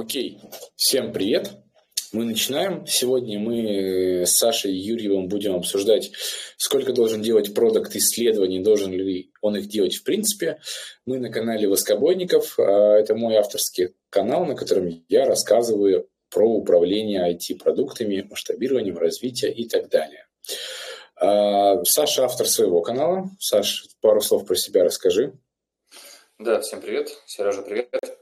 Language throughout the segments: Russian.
Окей, всем привет. Мы начинаем. Сегодня мы с Сашей Юрьевым будем обсуждать, сколько должен делать продукт исследований, должен ли он их делать в принципе. Мы на канале Воскобойников. А, это мой авторский канал, на котором я рассказываю про управление IT-продуктами, масштабированием, развитием и так далее. А, Саша автор своего канала. Саш, пару слов про себя расскажи. Да, всем привет. Сережа, привет.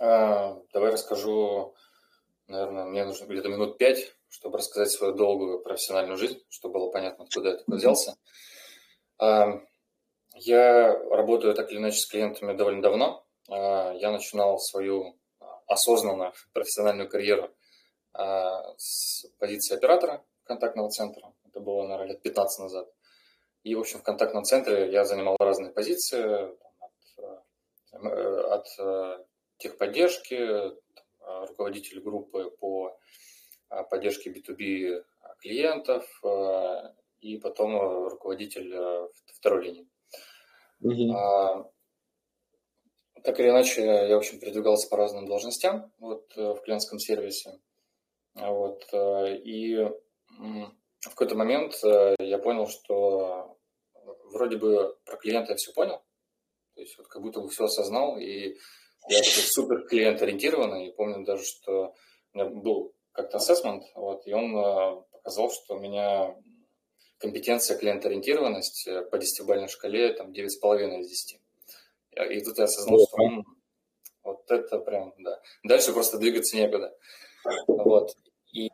А, давай расскажу, наверное, мне нужно где-то минут пять, чтобы рассказать свою долгую профессиональную жизнь, чтобы было понятно, откуда я такой взялся. А, я работаю так или иначе с клиентами довольно давно. А, я начинал свою осознанную профессиональную карьеру а, с позиции оператора контактного центра. Это было, наверное, лет 15 назад. И, в общем, в контактном центре я занимал разные позиции, от, э, от э, техподдержки, э, руководитель группы по э, поддержке B2B клиентов э, и потом руководитель второй линии. Mm-hmm. Так или иначе, я, в общем, передвигался по разным должностям вот, в клиентском сервисе. Вот, и в какой-то момент я понял, что вроде бы про клиента я все понял, то есть вот как будто бы все осознал, и я такой супер клиент-ориентированный, и помню даже, что у меня был как-то ассессмент, вот, и он э, показал, что у меня компетенция клиент-ориентированность э, по десятибалльной шкале там 9,5 из 10. И тут я осознал, что м, вот это прям, да. Дальше просто двигаться некуда. Вот. И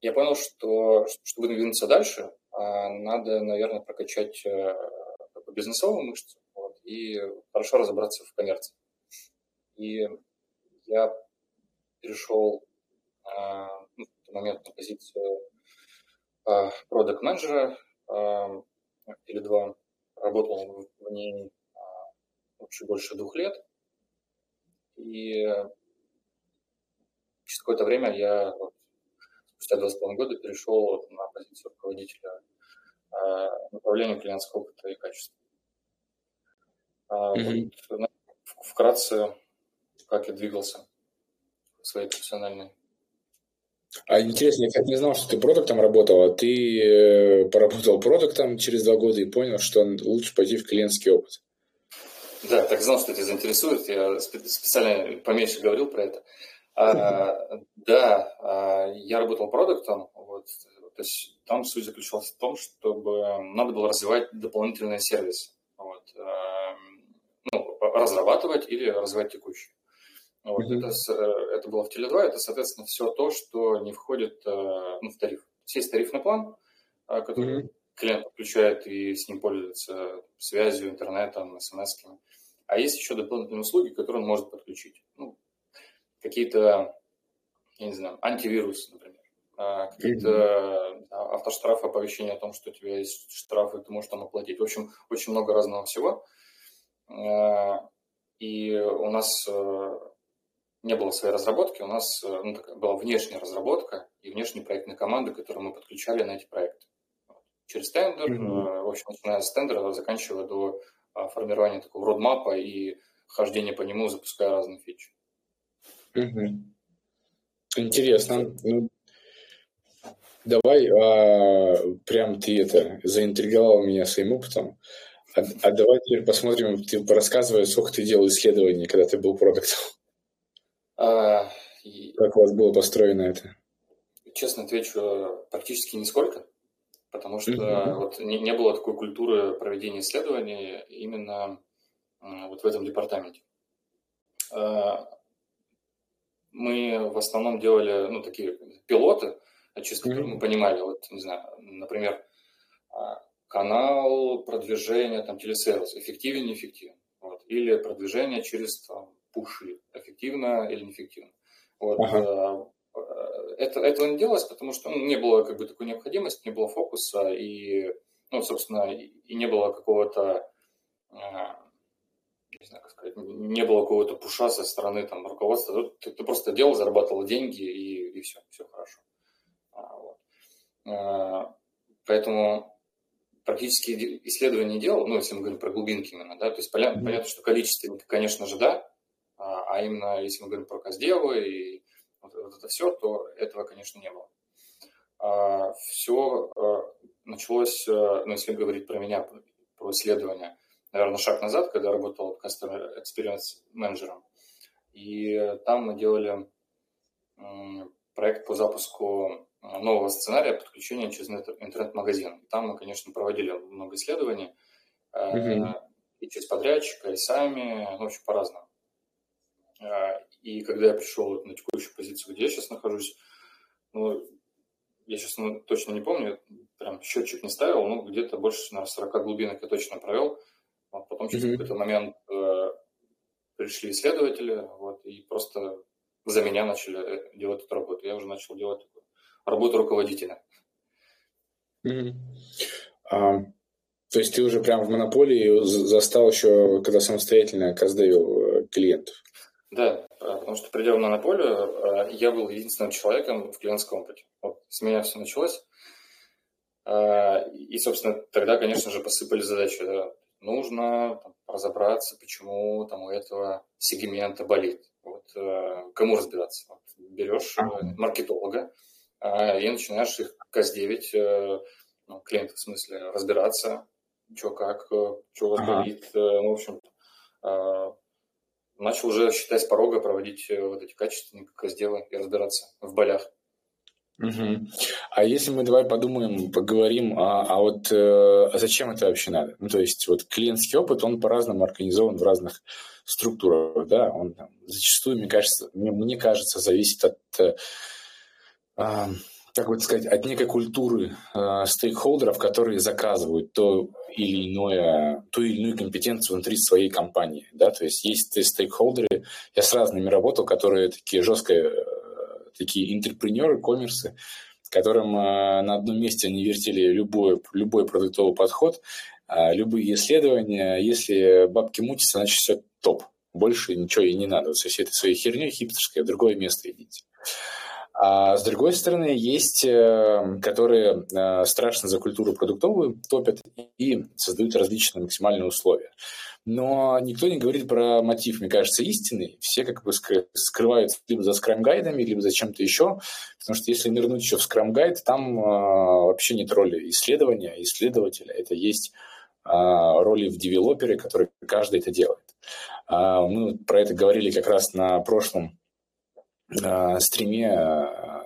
я понял, что чтобы двинуться дальше, а, надо, наверное, прокачать э, бизнесовую мышцу вот, и хорошо разобраться в коммерции. И я перешел а, ну, в тот момент на позицию а, продукт менеджера а, или два. Работал в ней чуть больше двух лет. И через какое-то время я вот, спустя два с половиной года перешел на позицию руководителя направления клиентского опыта и качества. Mm-hmm. Вот, вкратце как я двигался в своей профессиональной. А интересно, я как не знал, что ты продуктом работал, а ты э, поработал продуктом через два года и понял, что лучше пойти в клиентский опыт. Да, так знал, что тебя заинтересует. Я специально поменьше говорил про это. А, да, а, я работал продуктом. Вот, то есть там суть заключалась в том, чтобы надо было развивать дополнительные сервисы. Вот, а, ну, разрабатывать или развивать текущие. Вот, mm-hmm. это, э, это было в Теле2, это, соответственно, все то, что не входит э, ну, в тариф. Есть тарифный план, э, который mm-hmm. клиент подключает и с ним пользуется связью, интернетом, смс -ками. А есть еще дополнительные услуги, которые он может подключить. Ну, какие-то, я не знаю, антивирус, например. Какие-то mm-hmm. автоштрафы, оповещения о том, что у тебя есть штрафы, ты можешь там оплатить. В общем, очень много разного всего. И у нас не было своей разработки, у нас э, ну, такая была внешняя разработка и внешние проектные команды, которые мы подключали на эти проекты. Через тендер, mm-hmm. в общем, начиная с тендера, заканчивая до а, формирования такого родмапа и хождения по нему, запуская разные фичи. Mm-hmm. Интересно. Ну, давай, а, прям ты это заинтриговал меня своим опытом. А, а давай теперь посмотрим, ты рассказывай, сколько ты делал исследований, когда ты был продуктом. А, как у вас было построено это? Честно отвечу, практически нисколько, потому что mm-hmm. вот не, не было такой культуры проведения исследований именно вот в этом департаменте. А, мы в основном делали, ну, такие пилоты, через которые mm-hmm. мы понимали, вот, не знаю, например, а, канал продвижения, там, телесейлс, эффективен, неэффективен, вот, или продвижение через там, пуши, эффективно или неэффективно. Вот. Ага. Э, это, этого не делалось, потому что ну, не было как бы такой необходимости, не было фокуса и, ну, собственно, и не было какого-то, э, не знаю, как сказать, не было какого-то пуша со стороны там руководства. Ты, ты просто делал, зарабатывал деньги и, и все, все хорошо. А, вот. Э, поэтому практически исследования делал, ну, если мы говорим про глубинки именно, да, то есть понятно, mm-hmm. понятно что количество, конечно же, да, а именно, если мы говорим про Каздевы и вот, вот это все, то этого, конечно, не было. А, все началось, ну, если говорить про меня, про исследование, наверное, шаг назад, когда я работал Customer Experience менеджером. И там мы делали проект по запуску нового сценария подключения через интернет-магазин. Там мы, конечно, проводили много исследований, mm-hmm. и через подрядчика, и сами, ну, в общем, по-разному. Э, и когда я пришел на текущую позицию, где я сейчас нахожусь, ну, я сейчас ну, точно не помню, прям счетчик не ставил, но где-то больше, наверное, 40 глубинок я точно провел. Вот потом через mm-hmm. какой-то момент э, пришли исследователи, вот, и просто за меня начали делать эту работу. Я уже начал делать работу руководителя. Mm-hmm. А, то есть ты уже прям в монополии застал еще, когда самостоятельно каздевил э, клиентов? Да, потому что придя в монополию, э, я был единственным человеком в клиентском опыте. Вот с меня все началось. Э, и, собственно, тогда, конечно же, посыпали задачи. Да. Нужно там, разобраться, почему там у этого сегмента болит. Вот, кому разбираться? Вот, берешь маркетолога, и начинаешь их каздевить, ну, клиентов в смысле, разбираться, что как, э, что у вас болит. Э, ну, в общем, начал уже считать с порога проводить э, вот эти качественные как разделы и разбираться в болях. Угу. А если мы давай подумаем, поговорим, а, а вот э, зачем это вообще надо? Ну, то есть вот клиентский опыт, он по-разному организован в разных структурах, да, он там, зачастую, мне кажется, мне, мне кажется, зависит от э, как бы сказать, от некой культуры э, стейкхолдеров, которые заказывают то или иное, ту или иную компетенцию внутри своей компании. Да? То есть есть стейкхолдеры, я с разными работал, которые такие жесткие, э, такие интерпренеры, коммерсы, которым э, на одном месте они вертели любой, любой продуктовый подход, э, любые исследования. Если бабки мутятся, значит все топ. Больше ничего и не надо. Вот со всей этой своей херней хипстерской в другое место идите. А с другой стороны, есть, э, которые э, страшно за культуру продуктовую топят и создают различные максимальные условия. Но никто не говорит про мотив, мне кажется, истинный. Все как бы скрываются либо за скрам-гайдами, либо за чем-то еще. Потому что если нырнуть еще в скрам-гайд, там э, вообще нет роли исследования, исследователя. Это есть роли в девелопере, который каждый это делает. А, мы про это говорили как раз на прошлом э, стриме э,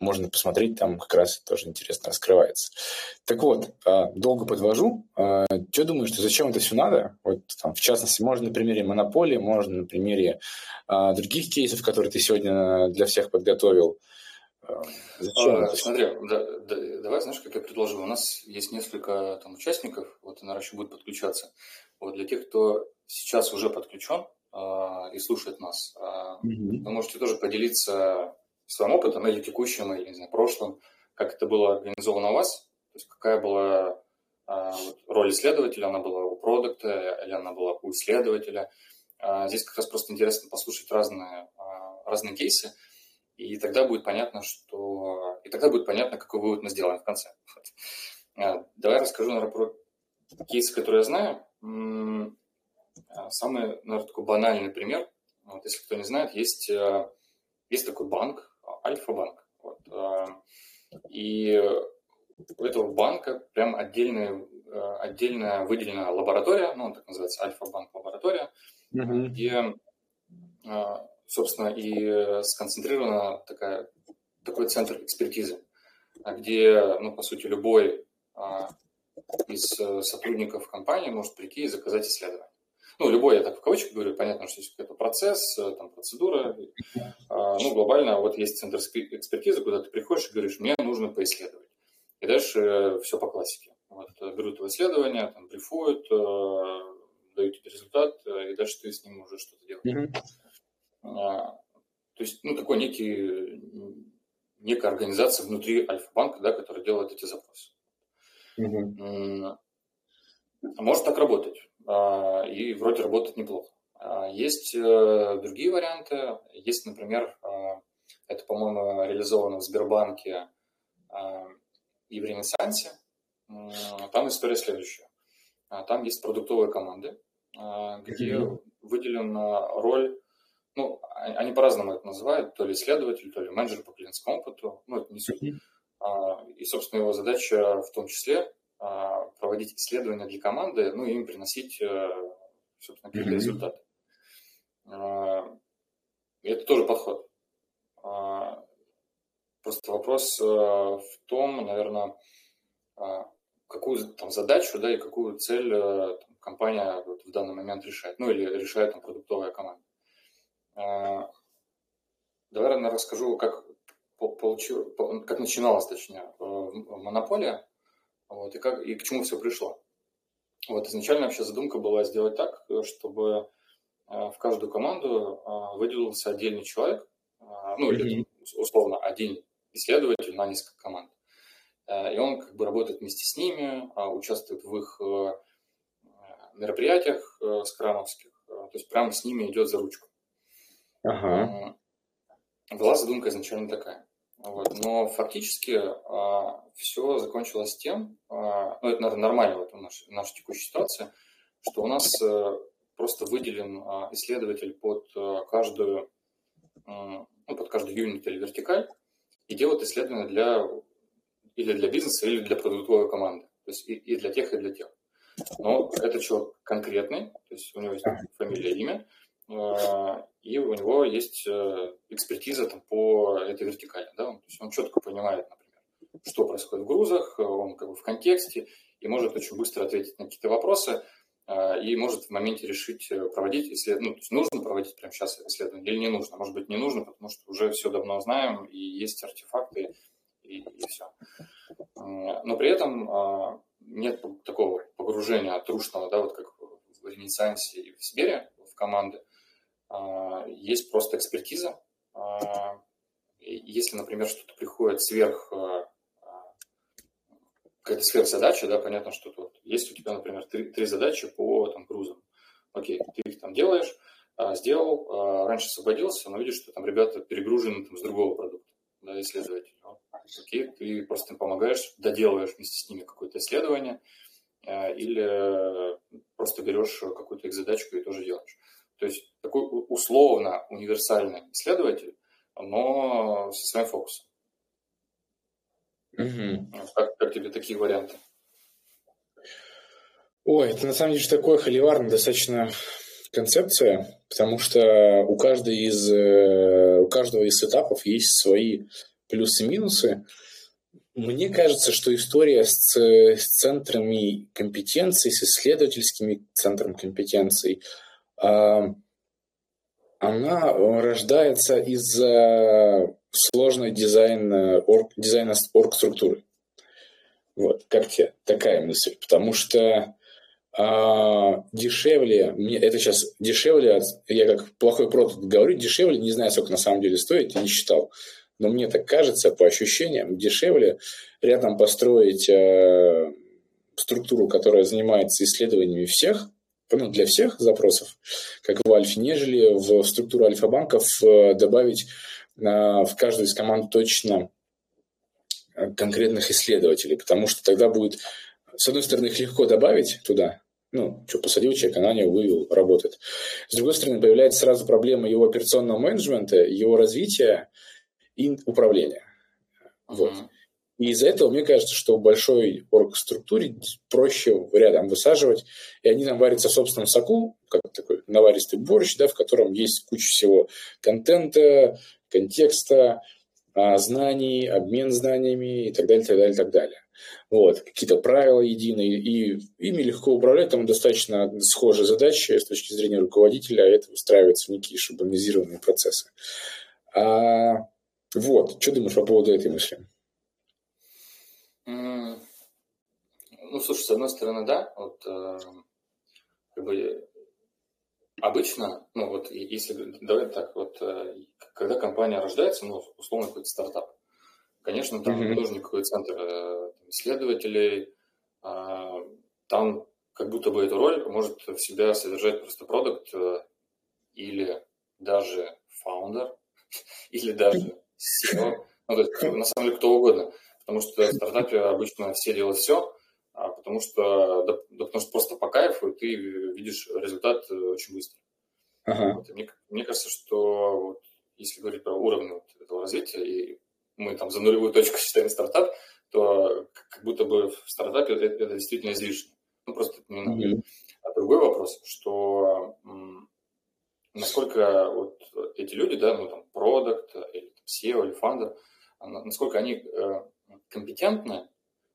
можно посмотреть, там как раз тоже интересно раскрывается. Так вот, э, долго подвожу. Э, что думаешь, что зачем это все надо? Вот там, в частности, можно на примере монополии, можно на примере других кейсов, которые ты сегодня для всех подготовил. Зачем а, смотри, да, да, давай, знаешь, как я предложил, у нас есть несколько там участников, вот она еще будет подключаться. Вот для тех, кто сейчас уже подключен, а, и слушает нас. Mm-hmm. Вы можете тоже поделиться своим опытом или текущим, или, не знаю, прошлым, как это было организовано у вас, то есть какая была а, роль исследователя, она была у продукта или она была у исследователя. Здесь как раз просто интересно послушать разные, разные кейсы, и тогда будет понятно, что... И тогда будет понятно, какой вывод мы сделаем в конце. Давай расскажу, наверное, про кейсы, которые я знаю. А, самый, наверное, такой банальный пример, вот, если кто не знает, есть, э, есть такой банк, Альфа-банк. Вот, э, и у этого банка прям отдельная, э, отдельная выделенная лаборатория, ну, так называется, Альфа-банк лаборатория, mm-hmm. где, собственно, и сконцентрирована такая, такой центр экспертизы, где, ну, по сути, любой из сотрудников компании может прийти и заказать исследование ну, любой, я так в кавычках говорю, понятно, что есть какой-то процесс, э, там, процедура. А, ну, глобально вот есть центр экспертизы, куда ты приходишь и говоришь, мне нужно поисследовать. И дальше э, все по классике. Вот, э, берут твое исследование, там, брифуют, дают тебе результат, и дальше ты с ним уже что-то делаешь. Mm-hmm. То есть, ну, такой некий, некая организация внутри Альфа-банка, да, которая делает эти запросы. Mm-hmm. Может так работать. А, и вроде работает неплохо. А, есть э, другие варианты. Есть, например, а, это, по-моему, реализовано в Сбербанке и в Ренессансе. Там история следующая. Там есть продуктовые команды, где выделена роль ну, они по-разному это называют, то ли исследователь, то ли менеджер по клиентскому опыту, ну, это не суть. И, собственно, его задача в том числе проводить исследования для команды, ну, и им приносить, э, собственно, какие-то mm-hmm. результаты. И это тоже подход. Просто вопрос э, в том, наверное, какую там задачу, да, и какую цель э, там, компания вот в данный момент решает, ну, или решает там продуктовая команда. А, давай, наверное, расскажу, как получил, как начиналась, точнее, монополия, вот, и, как, и к чему все пришло. Вот изначально вообще задумка была сделать так, чтобы э, в каждую команду выделился отдельный человек, ну, или условно один исследователь на несколько команд. И он как бы работает вместе с ними, участвует в их мероприятиях скрамовских, то есть прямо с ними идет за ручку. Ага. Была задумка изначально такая. Вот. Но фактически а, все закончилось тем, а, ну это, наверное, нормально вот в нашей, нашей текущей ситуации, что у нас а, просто выделен а, исследователь под а, каждую, а, ну, под каждый юнит или вертикаль и делает исследования для или для бизнеса, или для продуктовой команды. То есть и, и для тех, и для тех. Но это человек конкретный, то есть у него есть фамилия, имя, и у него есть э, экспертиза там, по этой вертикали. Да? То есть он четко понимает, например, что происходит в грузах, он как бы в контексте и может очень быстро ответить на какие-то вопросы, а, и может в моменте решить э, проводить исследование, ну, то есть нужно проводить прямо сейчас исследование или не нужно. Может быть, не нужно, потому что уже все давно знаем, и есть артефакты, и, и все. Но при этом а, нет такого погружения трушного, да, вот как в Ренессансе и в Сибири, в команды, а, есть просто экспертиза. А, если, например, что-то приходит сверх а, какая-то сверхзадача, да, понятно, что тут есть у тебя, например, три, три задачи по там, грузам. Окей, ты их там делаешь, сделал, раньше освободился, но видишь, что там ребята перегружены там, с другого продукта, да, исследователь. Окей, ты просто им помогаешь, доделываешь вместе с ними какое-то исследование, или просто берешь какую-то их задачку и тоже делаешь. То есть такой условно универсальный исследователь, но со своим фокусом. Угу. Как, как тебе такие варианты? Ой, это на самом деле такое холиварная достаточно концепция, потому что у, каждой из, э, у каждого из этапов есть свои плюсы и минусы. Мне кажется, что история с, с центрами компетенций, с исследовательскими центром компетенций – она рождается из сложной дизайна, орг, дизайна орг-структуры. Вот, как тебе такая мысль? Потому что а, дешевле, мне это сейчас дешевле, я как плохой продукт говорю, дешевле, не знаю, сколько на самом деле стоит, я не считал. Но мне так кажется, по ощущениям, дешевле рядом построить э, структуру, которая занимается исследованиями всех, ну, для всех запросов, как в Альфе, нежели в структуру альфа-банков э, добавить в каждую из команд точно э, конкретных исследователей, потому что тогда будет, с одной стороны, их легко добавить туда, ну, что, посадил человека, на него вывел, работает. С другой стороны, появляется сразу проблема его операционного менеджмента, его развития и управления. Вот. Uh-huh. И из-за этого мне кажется, что в большой оргструктуре проще рядом высаживать, и они там варятся в собственном соку, как такой наваристый борщ, да, в котором есть куча всего контента, контекста, а, знаний, обмен знаниями и так далее, так далее, так далее. Вот, какие-то правила единые, и ими легко управлять, там достаточно схожие задачи с точки зрения руководителя, а это выстраивается в некие шаблонизированные процессы. А, вот, что думаешь по поводу этой мысли? Ну, слушай, с одной стороны, да, вот э, как бы обычно, ну вот если давай так вот, э, когда компания рождается, ну условно какой-то стартап, конечно, там mm-hmm. нужен какой-то центр э, исследователей, э, там как будто бы эту роль может в себя содержать просто продукт э, или даже фаундер, или даже SEO, ну, то есть, на самом деле кто угодно. Потому что в стартапе обычно все делают все, а потому что, да, да, потому что просто по кайфу ты видишь результат э, очень быстро. Ага. Вот, мне, мне кажется, что вот, если говорить про уровень вот этого развития, и мы там за нулевую точку считаем стартап, то как будто бы в стартапе это, это действительно излишне. Ну, просто это не надо. Mm-hmm. А другой вопрос, что м, насколько вот эти люди, да, ну, там, продукт, или там, SEO, или фаундер, насколько они э, компетентны,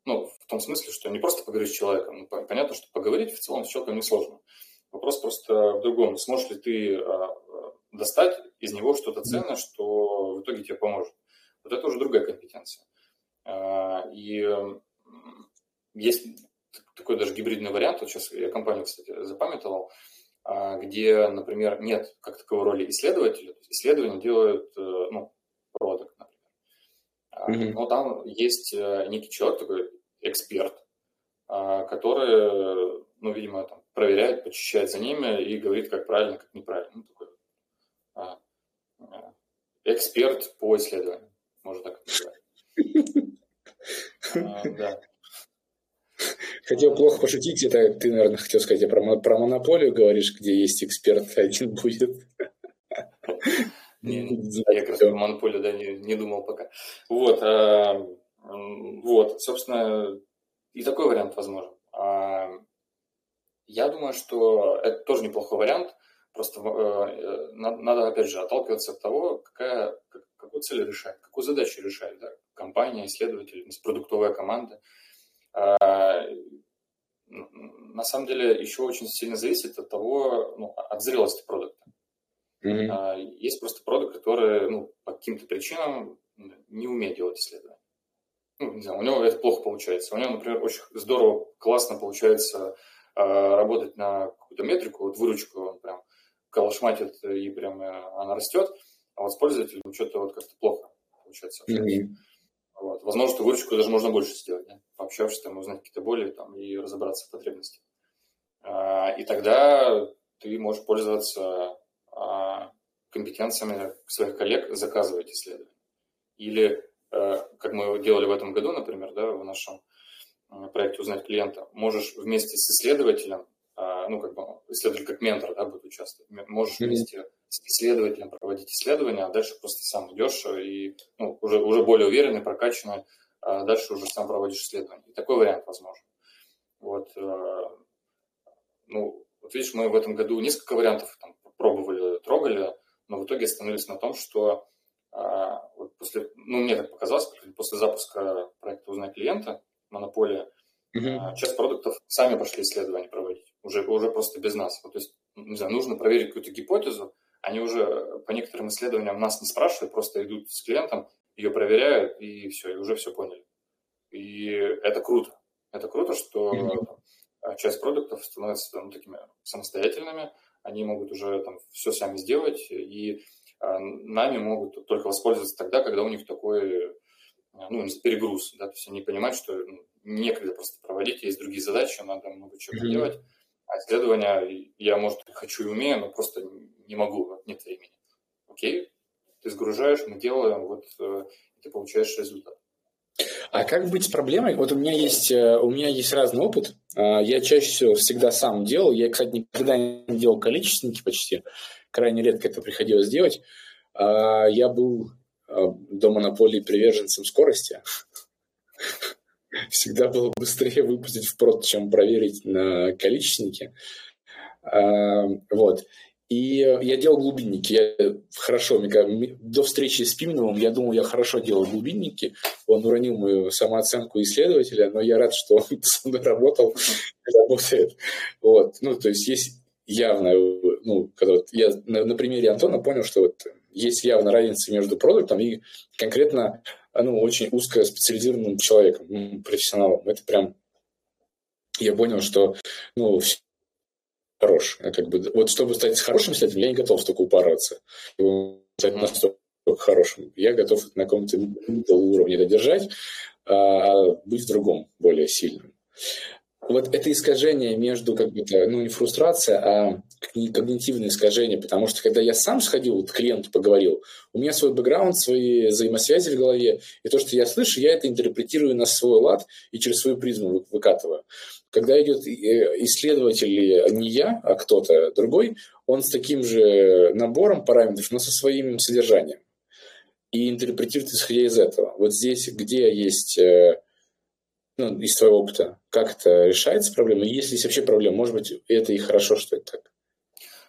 ну, в том смысле, что не просто поговорить с человеком. Ну, понятно, что поговорить в целом с человеком несложно. Вопрос просто в другом. Сможешь ли ты а, достать из него что-то ценное, что в итоге тебе поможет? Вот это уже другая компетенция. А, и есть такой даже гибридный вариант, вот сейчас я компанию, кстати, запамятовал, а, где, например, нет как таковой роли исследователя, исследования делают, э, ну. Mm-hmm. Но там есть э, некий человек, такой эксперт, а, который, ну, видимо, там, проверяет, почищает за ними и говорит, как правильно, как неправильно. Ну, такой эксперт по исследованию, можно так сказать. Да. Хотел плохо пошутить, это ты, наверное, хотел сказать, про, про монополию говоришь, где есть эксперт один будет. Не, я как раз монополию да, не, не думал пока. Вот, а, вот, собственно, и такой вариант возможен. А, я думаю, что это тоже неплохой вариант. Просто э, надо, опять же, отталкиваться от того, какая, какую цель решает, какую задачу решает да? компания, исследователь, продуктовая команда. А, на самом деле еще очень сильно зависит от того, ну, от зрелости продукта. Mm-hmm. Есть просто продукт, который ну, по каким-то причинам не умеет делать исследования. Ну, не знаю, у него это плохо получается. У него, например, очень здорово, классно получается э, работать на какую-то метрику, вот выручку он прям колошматит и прям э, она растет, а вот с пользователем что-то вот как-то плохо получается. Mm-hmm. Вот. Возможно, что выручку даже можно больше сделать, да? пообщавшись, там, узнать какие-то боли там, и разобраться в потребностях. А, и тогда ты можешь пользоваться а, компетенциями своих коллег, заказывать исследования. Или, а, как мы делали в этом году, например, да, в нашем проекте «Узнать клиента», можешь вместе с исследователем, а, ну, как бы исследователь как ментор, да, будет участвовать, можешь вместе с исследователем проводить исследования, а дальше просто сам идешь и ну, уже, уже более уверенный, прокачанный, а дальше уже сам проводишь исследования. И такой вариант возможен. Вот, э, ну, вот видишь, мы в этом году несколько вариантов там, пробовали, трогали, но в итоге остановились на том, что а, вот после, ну, мне так показалось, после запуска проекта «Узнай клиента», монополия, mm-hmm. часть продуктов сами пошли исследования проводить, уже, уже просто без нас. Вот, то есть, не знаю, нужно проверить какую-то гипотезу, они уже по некоторым исследованиям нас не спрашивают, просто идут с клиентом, ее проверяют, и все, и уже все поняли. И это круто. Это круто, что mm-hmm. часть продуктов становятся там, такими самостоятельными, они могут уже там все сами сделать, и а, нами могут только воспользоваться тогда, когда у них такой ну, перегруз, да, то есть они понимают, что ну, некогда просто проводить, есть другие задачи, надо много чего mm-hmm. делать, а исследования я, может, хочу и умею, но просто не могу, вот нет времени. Окей, ты сгружаешь, мы делаем, вот э, ты получаешь результат. А как быть с проблемой? Вот у меня есть, э, у меня есть разный опыт. А, я чаще всего всегда сам делал. Я, кстати, никогда не делал количественники почти. Крайне редко это приходилось делать. А, я был а, до монополии приверженцем скорости. Всегда было быстрее выпустить в прод, чем проверить на количественнике. Вот. И я делал глубинники. Я хорошо, до встречи с Пименовым я думал, я хорошо делал глубинники. Он уронил мою самооценку исследователя, но я рад, что он со мной работал и работает. Вот. Ну, то есть есть явно, ну, когда вот я на, на примере Антона понял, что вот есть явно разница между продуктом и конкретно ну, очень узко специализированным человеком, профессионалом. Это прям я понял, что ну, хорош. А как бы, вот чтобы стать хорошим исследователем, я не готов столько упарываться. Стать настолько хорошим. Я готов на каком-то уровне это держать, а быть в другом, более сильным. Вот это искажение между, как бы, ну, не фрустрация, а когнитивное искажение, потому что когда я сам сходил, вот клиенту поговорил, у меня свой бэкграунд, свои взаимосвязи в голове, и то, что я слышу, я это интерпретирую на свой лад и через свою призму выкатываю. Когда идет э, исследователь не я, а кто-то другой, он с таким же набором параметров, но со своим содержанием. И интерпретирует исходя из этого. Вот здесь, где есть э, ну, из твоего опыта, как это решается проблема? Есть ли вообще проблема? Может быть, это и хорошо, что это так?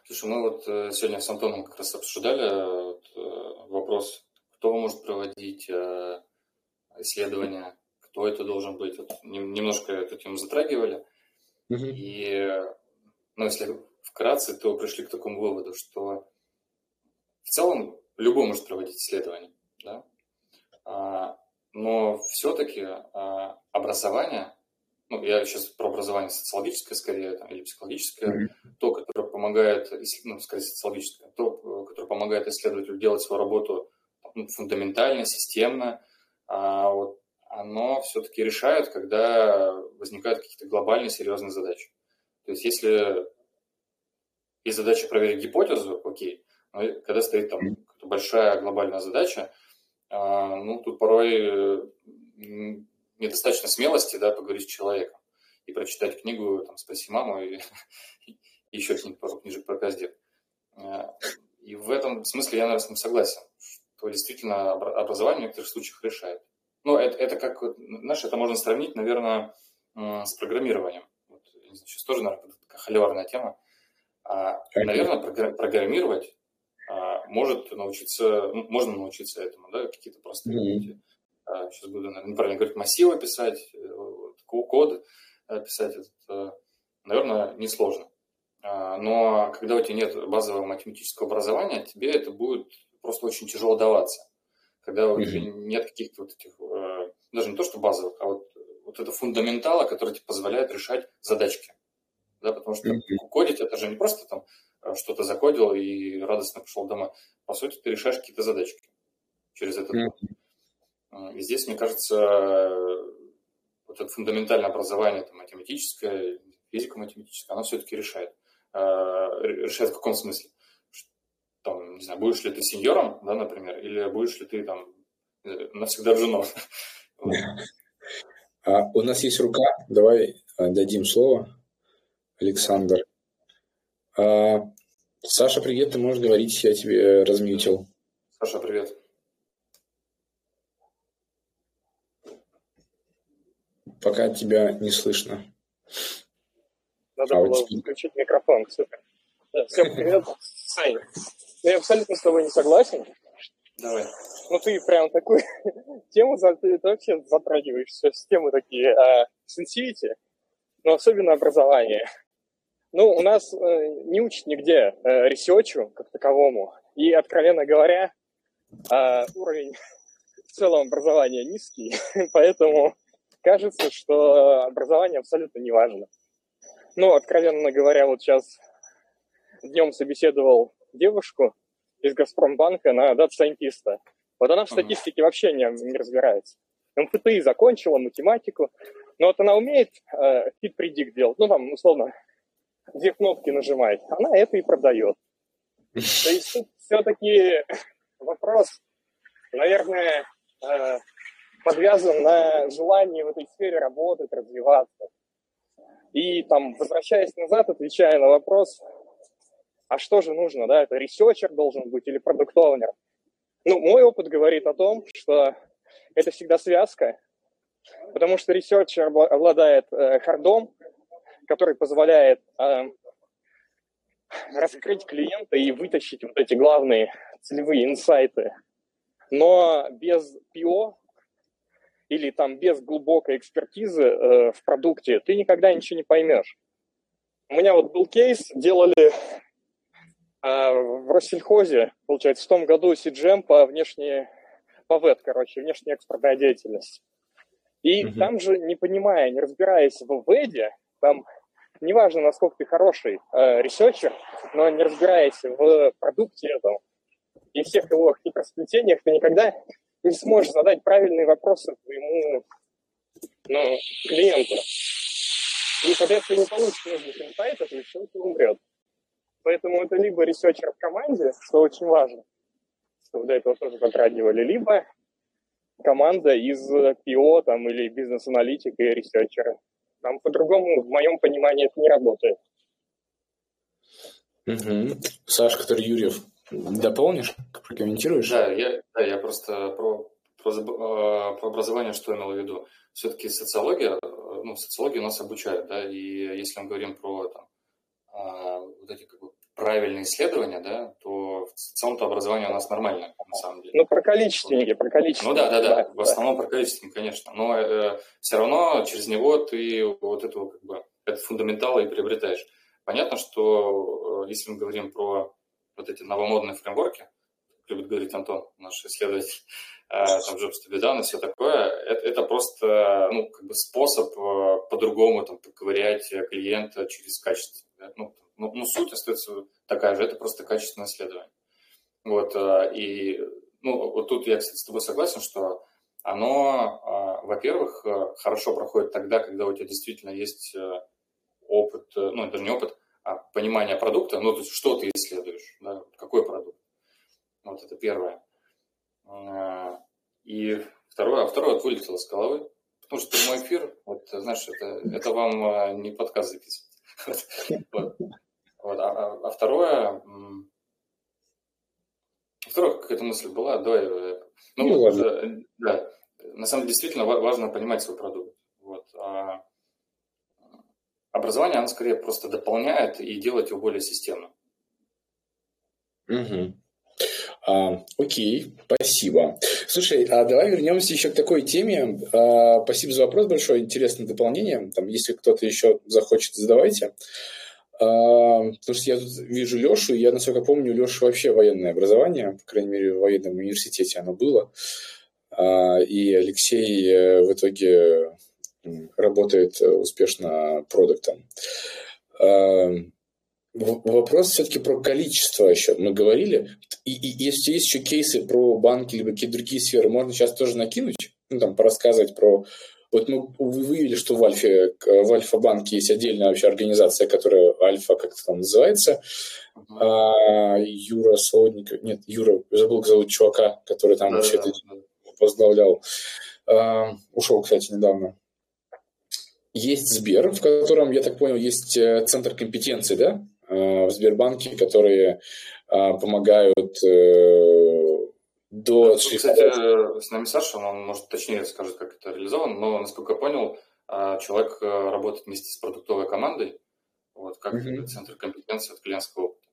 Слушай, мы вот э, сегодня с Антоном как раз обсуждали вот, э, вопрос, кто может проводить э, исследования, кто это должен быть. Вот немножко эту тему затрагивали. Угу. И, ну, если вкратце, то пришли к такому выводу, что в целом любой может проводить исследования, да? Но все-таки а, образование, ну, я сейчас про образование социологическое скорее, там, или психологическое, mm-hmm. то, которое помогает, ну, скорее социологическое, то, которое помогает исследователю делать свою работу ну, фундаментально, системно, а, вот, оно все-таки решает, когда возникают какие-то глобальные серьезные задачи. То есть если есть задача проверить гипотезу, окей, но когда стоит там большая глобальная задача, ну, тут порой э, недостаточно смелости, да, поговорить с человеком и прочитать книгу, там, «Спаси маму» и, и еще какие-нибудь пару книжек про Каздев. А, и в этом смысле я, наверное, с ним согласен, что действительно образование в некоторых случаях решает. Ну, это, это как, знаешь, это можно сравнить, наверное, с программированием. Вот, сейчас тоже, наверное, такая холиварная тема. А, наверное, программировать а, может научиться, ну, можно научиться этому, да, какие-то простые mm-hmm. А, сейчас буду, наверное, неправильно говорить, массивы писать, э, код э, писать, это, наверное, несложно. А, но когда у тебя нет базового математического образования, тебе это будет просто очень тяжело даваться. Когда у тебя нет каких-то вот этих, э, даже не то, что базовых, а вот, вот это фундаментала, который тебе позволяет решать задачки. Да, потому что mm-hmm. кодить это же не просто там Э, что-то закодил и радостно пошел домой. По сути, ты решаешь какие-то задачки через этот mm-hmm. И здесь, мне кажется, вот это фундаментальное образование, это математическое, физико-математическое, оно все-таки решает. Э, решает в каком смысле? Там, не знаю, будешь ли ты сеньором, да, например, или будешь ли ты там э, навсегда женой. А у нас есть рука, давай дадим слово. Александр. А, Саша, привет, ты можешь говорить, я тебе размьютил. Саша, привет. Пока тебя не слышно. Надо а было вот... включить микрофон, супер. Да, всем привет, Саня. Я абсолютно с тобой не согласен. Давай. Ну, ты прям такую тему, ты, ты вообще затрагиваешь все темы такие, а, сенсивити, но особенно образование. Ну, у нас э, не учат нигде э, research у как таковому. И, откровенно говоря, э, уровень в целом образования низкий, поэтому кажется, что образование абсолютно не важно. Ну, откровенно говоря, вот сейчас днем собеседовал девушку из Газпромбанка на data scientist а. Вот она в статистике вообще не, не разбирается. МФТИ закончила, математику, но вот она умеет э, fit-predict делать, ну, там, условно, две кнопки нажимать, она это и продает. То есть тут все-таки вопрос, наверное, э, подвязан на желании в этой сфере работать, развиваться. И там, возвращаясь назад, отвечая на вопрос, а что же нужно, да, это researcher должен быть или product owner? Ну, мой опыт говорит о том, что это всегда связка, потому что researcher обладает э, hard ом, который позволяет э, раскрыть клиента и вытащить вот эти главные целевые инсайты. Но без PO или там без глубокой экспертизы э, в продукте ты никогда ничего не поймешь. У меня вот был кейс, делали э, в Россельхозе, получается, в том году CJM по внешней, по ВЭД, короче, внешняя экспортная деятельность. И угу. там же, не понимая, не разбираясь в ВЭДе, там неважно, насколько ты хороший э, researcher, но не разбираясь в продукте этом и всех его хитросплетениях, ты никогда не сможешь задать правильные вопросы твоему ну, клиенту. и, соответственно, не получит нужных инсайтов, и это умрет. Поэтому это либо researcher в команде, что очень важно, что до этого тоже затрагивали, либо команда из PO там, или бизнес-аналитика и researcher а. Там по-другому, в моем понимании, это не работает. Угу. Саш, который Юрьев, дополнишь, прокомментируешь? Да, я, да, я просто про, про, э, про образование что имел в виду. Все-таки социология, ну, социологию нас обучают, да, и если мы говорим про там, а, вот эти как бы правильные исследования, да, то в целом-то образование у нас нормальное, на самом деле. Ну, про количественники, про количественники. Ну да, да, да, да в основном про количественники, конечно. Но э, все равно через него ты вот этого как бы, этот фундаментал и приобретаешь. Понятно, что э, если мы говорим про вот эти новомодные фреймворки, любит говорить Антон, наш исследователь, э, там Jobs to be done и все такое, это, это просто ну, как бы способ э, по-другому там, поковырять клиента через качество. Да? Ну, ну, ну, суть остается такая же, это просто качественное исследование. Вот, и ну, вот тут я, кстати, с тобой согласен, что оно, во-первых, хорошо проходит тогда, когда у тебя действительно есть опыт, э, ну, это не опыт, а понимание продукта, ну, то есть что ты исследуешь, да, какой продукт. Вот это первое. И второе, а второе вот вылетело с головы, потому что мой эфир, вот, знаешь, это, это вам не подкаст записывать. Вот. А, а, а второе, второе, какая-то мысль была, давай, э, ну, ну ладно. Да, на самом деле действительно важно понимать свой продукт. Вот. А, образование, оно скорее просто дополняет и делает его более системным. Угу. А, окей, спасибо. Слушай, а давай вернемся еще к такой теме. А, спасибо за вопрос большой, интересное дополнение. Там, если кто-то еще захочет, задавайте. А, потому что я тут вижу Лешу, и я, насколько помню, у Леши вообще военное образование, по крайней мере, в военном университете оно было. А, и Алексей э, в итоге работает э, успешно продуктом. Эм, вопрос все-таки про количество еще. Мы говорили, и, и если есть еще кейсы про банки либо какие-то другие сферы, можно сейчас тоже накинуть, ну, там, порассказывать про... Вот мы выявили, что в Альфе, в Альфа-банке есть отдельная вообще организация, которая Альфа как-то там называется. А, Юра Солодников... Нет, Юра, забыл, как зовут чувака, который там вообще это возглавлял. А, ушел, кстати, недавно. Есть Сбер, в котором, я так понял, есть э, центр компетенции, да, э, в Сбербанке, которые а, помогают э, до... Кстати, с нами Саша, он, может, точнее скажет, как это реализовано, но, насколько я понял, а, человек работает вместе с продуктовой командой, вот, как mm-hmm. центр компетенции от клиентского опыта.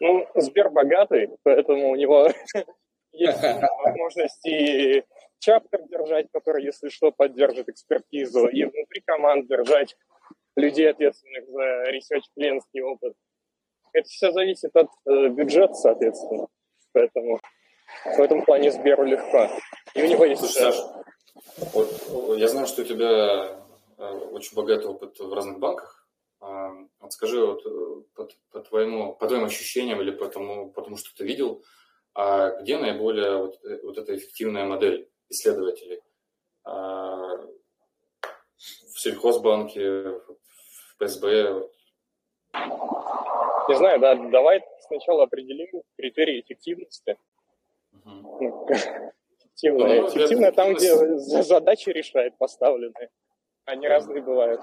Ну, Сбер богатый, поэтому у него есть возможности chapter держать, который, если что, поддержит экспертизу, и внутри команд держать людей, ответственных за research клиентский опыт. Это все зависит от э, бюджета, соответственно. Поэтому в этом плане Сберу легко. И у него есть... Слушай, Саш, вот, я знаю, что у тебя э, очень богатый опыт в разных банках. А, вот скажи, вот, э, по, по, твоему, по твоим ощущениям или по тому, по тому, что ты видел, а где наиболее вот, э, вот эта эффективная модель? исследователей. А, в сельхозбанке, в ПСБ. Не знаю, да, давай сначала определим критерии эффективности. Угу. Эффективная. Ну, Эффективная там, где задачи решает поставленные. Они разные бывают.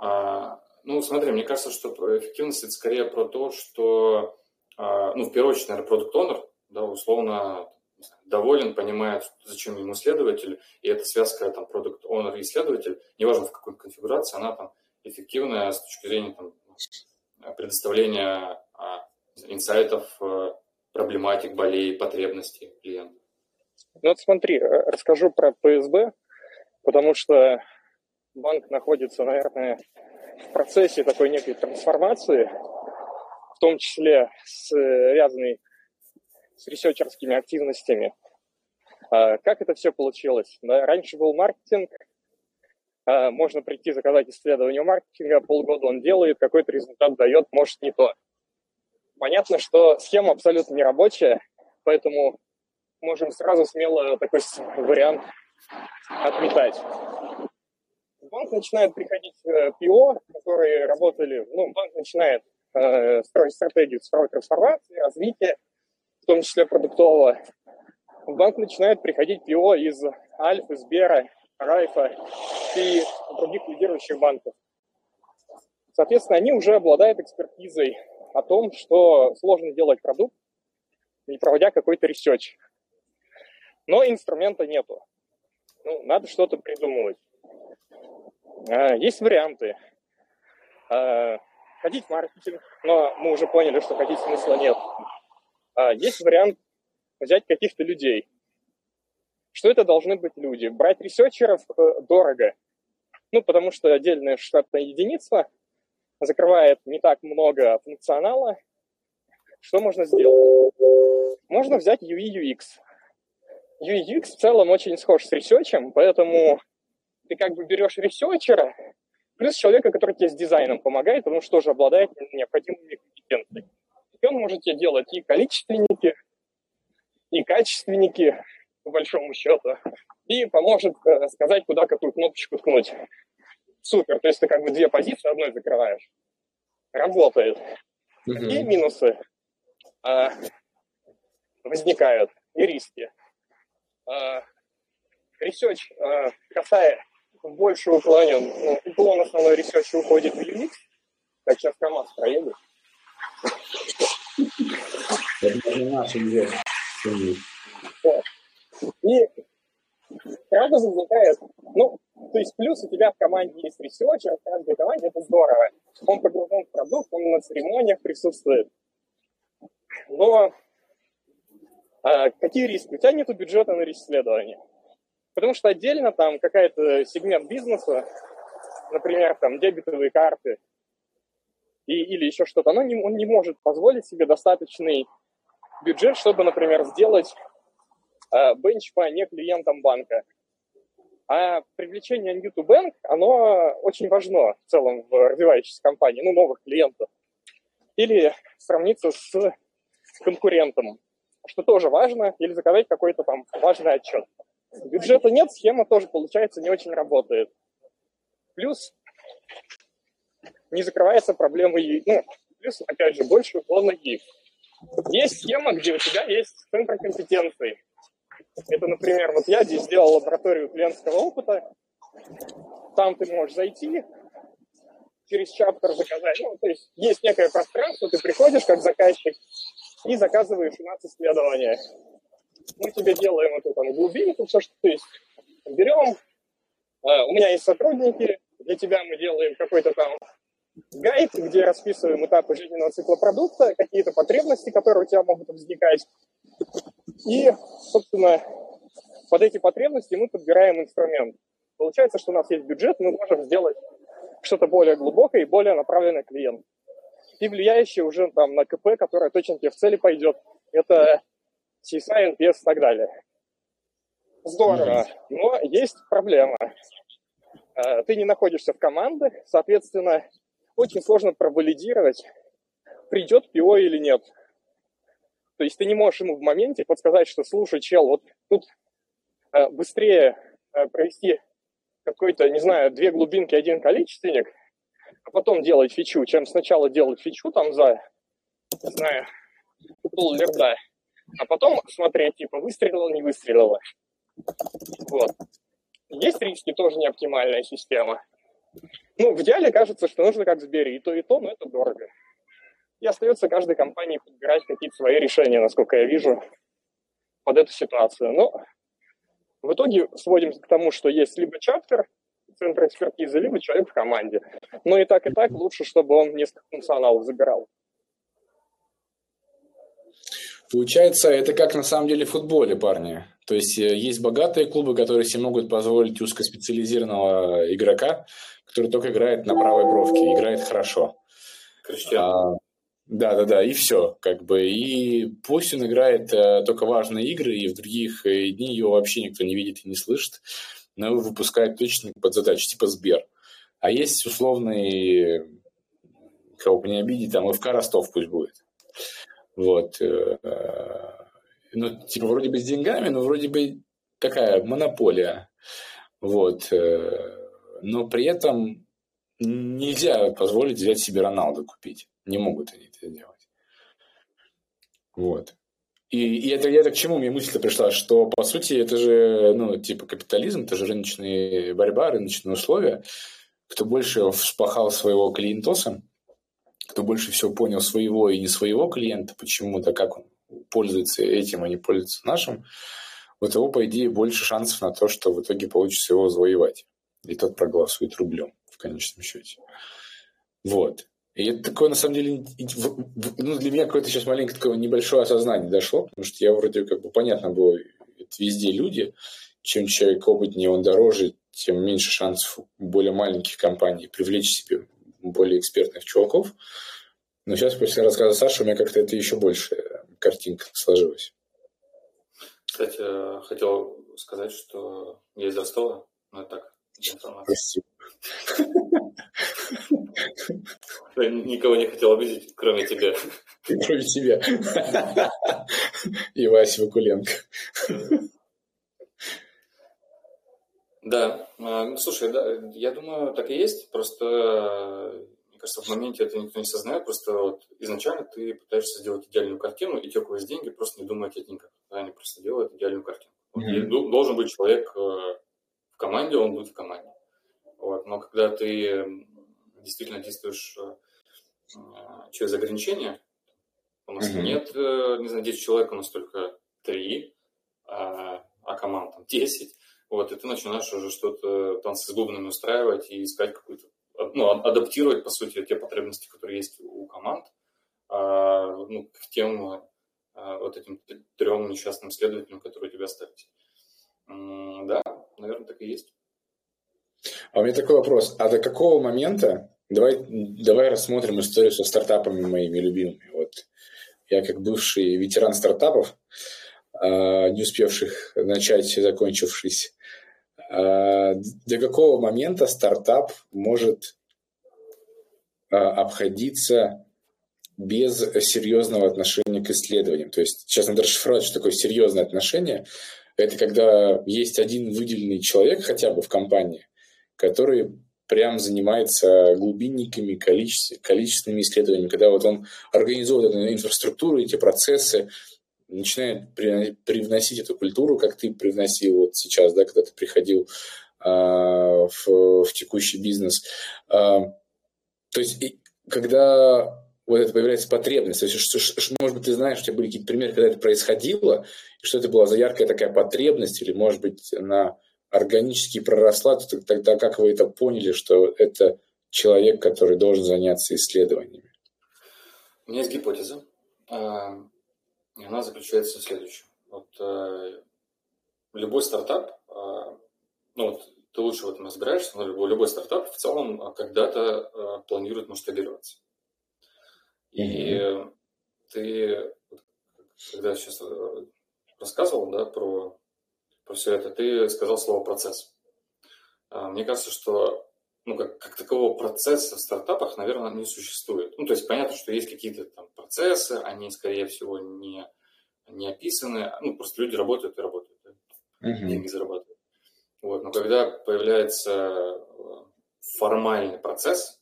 А, ну, смотри, мне кажется, что эффективность это скорее про то, что, а, ну, в первую очередь, наверное, продукт-онер, да, условно, доволен, понимает, зачем ему исследователь, и эта связка там продукт owner и исследователь, неважно в какой конфигурации, она там эффективная с точки зрения там, предоставления а, инсайтов, а, проблематик, болей, потребностей клиента. Ну вот смотри, э, расскажу про ПСБ, потому что банк находится, наверное, в процессе такой некой трансформации, в том числе связанной с ресерчерскими активностями. А, как это все получилось? Раньше был маркетинг, а, можно прийти заказать исследование маркетинга, полгода он делает, какой-то результат дает, может не то. Понятно, что схема абсолютно не рабочая, поэтому можем сразу смело такой вариант отметать. В банк начинает приходить э, ПИО, которые работали, ну, банк начинает э, строить стратегию цифровой трансформации, развития, в том числе продуктового. В банк начинает приходить ПИО из Альфы, Сбера, Райфа и других лидирующих банков. Соответственно, они уже обладают экспертизой о том, что сложно делать продукт, не проводя какой-то research. Но инструмента нету. Ну, надо что-то придумывать. А, есть варианты. А, ходить в маркетинг, но мы уже поняли, что ходить смысла нет. А, есть вариант взять каких-то людей. Что это должны быть люди? Брать researcher ов э, дорого. Ну, потому что отдельная штатная единица закрывает не так много функционала. Что можно сделать? Можно взять UI UX. UI UX в целом очень схож с research ем, поэтому ты как бы берешь researcher а, плюс человека, который тебе с дизайном помогает, потому что тоже обладает необходимыми компетенциями. И он может тебе делать и количественники, и качественники, по большому счету, и поможет э, сказать, куда какую кнопочку ткнуть. Супер, то есть ты как бы две позиции одной закрываешь. Работает. Mm-hmm. Какие минусы а, возникают и риски? А, research а, касая больше уклонен. Ну, уклон основной research уходит в Unix, как сейчас КамАЗ проедет. Это не наш И сразу возникает, ну, то есть плюс у тебя в команде есть researcher, в каждой команде это здорово. Он погружен в продукт, он на церемониях присутствует. Но а какие риски? У тебя нет бюджета на исследование. Потому что отдельно там какая-то сегмент бизнеса, например, там дебетовые карты и, или еще что-то, оно не, он не может позволить себе достаточный бюджет, чтобы, например, сделать бенч по не клиентам банка. А привлечение New to Bank, оно очень важно в целом в развивающейся компании, ну, новых клиентов. Или сравниться с конкурентом, что тоже важно, или заказать какой-то там важный отчет. Бюджета нет, схема тоже, получается, не очень работает. Плюс не закрывается проблема, ну, плюс, опять же, больше уклона ГИФ. Есть схема, где у тебя есть центр компетенций. Это, например, вот я здесь сделал лабораторию клиентского опыта. Там ты можешь зайти, через чаптер заказать. Ну, то есть есть некое пространство, ты приходишь как заказчик и заказываешь у нас исследование. Мы тебе делаем эту там глубинку, все, что то есть берем. Uh, у меня есть сотрудники, для тебя мы делаем какой-то там гайд, где расписываем этапы жизненного цикла продукта, какие-то потребности, которые у тебя могут возникать. И, собственно, под эти потребности мы подбираем инструмент. Получается, что у нас есть бюджет, мы можем сделать что-то более глубокое и более направленное к клиенту. И влияющее уже там на КП, которое точно тебе в цели пойдет, это CSI, NPS и так далее. Здорово, но есть проблема. Э, ты не находишься в командах, соответственно, очень сложно провалидировать, придет ПИО или нет. То есть ты не можешь ему в моменте подсказать, что слушай, чел, вот тут э, быстрее э, провести какой-то, не знаю, две глубинки, один количественник, а потом делать фичу, чем сначала делать фичу там за, не знаю, пол лерда, а потом смотреть, типа, выстрелила, не выстрелила. Вот. Есть риски, тоже не оптимальная система. Ну, в идеале кажется, что нужно как в Сбере, и то, и то, но это дорого. И остается каждой компании подбирать какие-то свои решения, насколько я вижу, под эту ситуацию. Но в итоге сводимся к тому, что есть либо чаптер, центр экспертизы, либо человек в команде. Но и так, и так лучше, чтобы он несколько функционалов забирал. Получается, это как на самом деле в футболе, парни. То есть э, есть богатые клубы, которые себе могут позволить узкоспециализированного игрока, который только играет на правой бровке, играет хорошо. А, да, да, да, и все, как бы. И пусть он играет э, только важные игры, и в других э, дни его вообще никто не видит и не слышит, но его выпускает точно под задачу, типа Сбер. А есть условный, кого бы не обидеть, там ФК Ростов пусть будет. Вот. Э, ну, типа, вроде бы с деньгами, но вроде бы такая монополия. Вот. Э, но при этом нельзя позволить взять себе Роналду купить. Не могут они это делать. Вот. И, и это, это к чему мне мысль пришла, что, по сути, это же, ну, типа капитализм, это же рыночная борьба, рыночные условия. Кто больше вспахал своего клиентоса, кто больше всего понял своего и не своего клиента, почему-то, как он пользуется этим, а не пользуется нашим, у того, по идее, больше шансов на то, что в итоге получится его завоевать. И тот проголосует рублем в конечном счете. Вот. И это такое, на самом деле, ну, для меня какое-то сейчас маленькое такое небольшое осознание дошло, потому что я вроде как бы понятно было, это везде люди, чем человек опытнее, он дороже, тем меньше шансов у более маленьких компаний привлечь себе более экспертных чуваков. Но сейчас после рассказа Саши у меня как-то это еще больше картинка сложилась. Кстати, хотел сказать, что я из Ростова, но это так, Спасибо. Никого не хотел обидеть, кроме тебя. Кроме тебя. И Васи Вакуленко. Да, а, ну, слушай, да, я думаю, так и есть. Просто, мне кажется, в моменте это никто не сознает. Просто вот изначально ты пытаешься сделать идеальную картину, и те, у кого есть деньги, просто не думают о деньгах. Они просто делают идеальную картину. Mm-hmm. Должен быть человек э, в команде, он будет в команде. Вот. Но когда ты действительно действуешь э, через ограничения, у нас mm-hmm. нет, э, не знаю, 10 человек, у нас только 3, а, а команд там 10. Вот, и ты начинаешь уже что-то танцы с бубнами устраивать и искать какую-то, ну, адаптировать, по сути, те потребности, которые есть у команд, а, ну, к тем а, вот этим трем несчастным следователям, которые у тебя остались. Да, наверное, так и есть. А у меня такой вопрос. А до какого момента, давай, давай рассмотрим историю со стартапами моими любимыми. Вот я как бывший ветеран стартапов, а, не успевших начать и закончившись, а, до какого момента стартап может а, обходиться без серьезного отношения к исследованиям. То есть сейчас надо расшифровать, что такое серьезное отношение. Это когда есть один выделенный человек хотя бы в компании, который прям занимается глубинниками, количеств, количественными исследованиями, когда вот он организует эту инфраструктуру, эти процессы, начинает привносить эту культуру, как ты привносил вот сейчас, да, когда ты приходил э, в, в текущий бизнес. Э, то есть, и, когда вот это появляется потребность, то есть, что, что, может быть, ты знаешь, у тебя были какие-то примеры, когда это происходило, и что это была за яркая такая потребность, или, может быть, она органически проросла, то тогда как вы это поняли, что это человек, который должен заняться исследованиями? У меня есть гипотеза, а, и она заключается в следующем. Вот э, любой стартап, а, ну вот ты лучше в этом разбираешься, но любой, любой стартап в целом а, когда-то планирует масштабироваться. И mm-hmm. ты, когда сейчас э, рассказывал да, про про все это, ты сказал слово «процесс». А, мне кажется, что ну, как, как такового процесса в стартапах, наверное, не существует. Ну, то есть понятно, что есть какие-то там процессы, они, скорее всего, не, не описаны. Ну, просто люди работают и работают, да? uh-huh. деньги зарабатывают. Вот. Но когда появляется э, формальный процесс,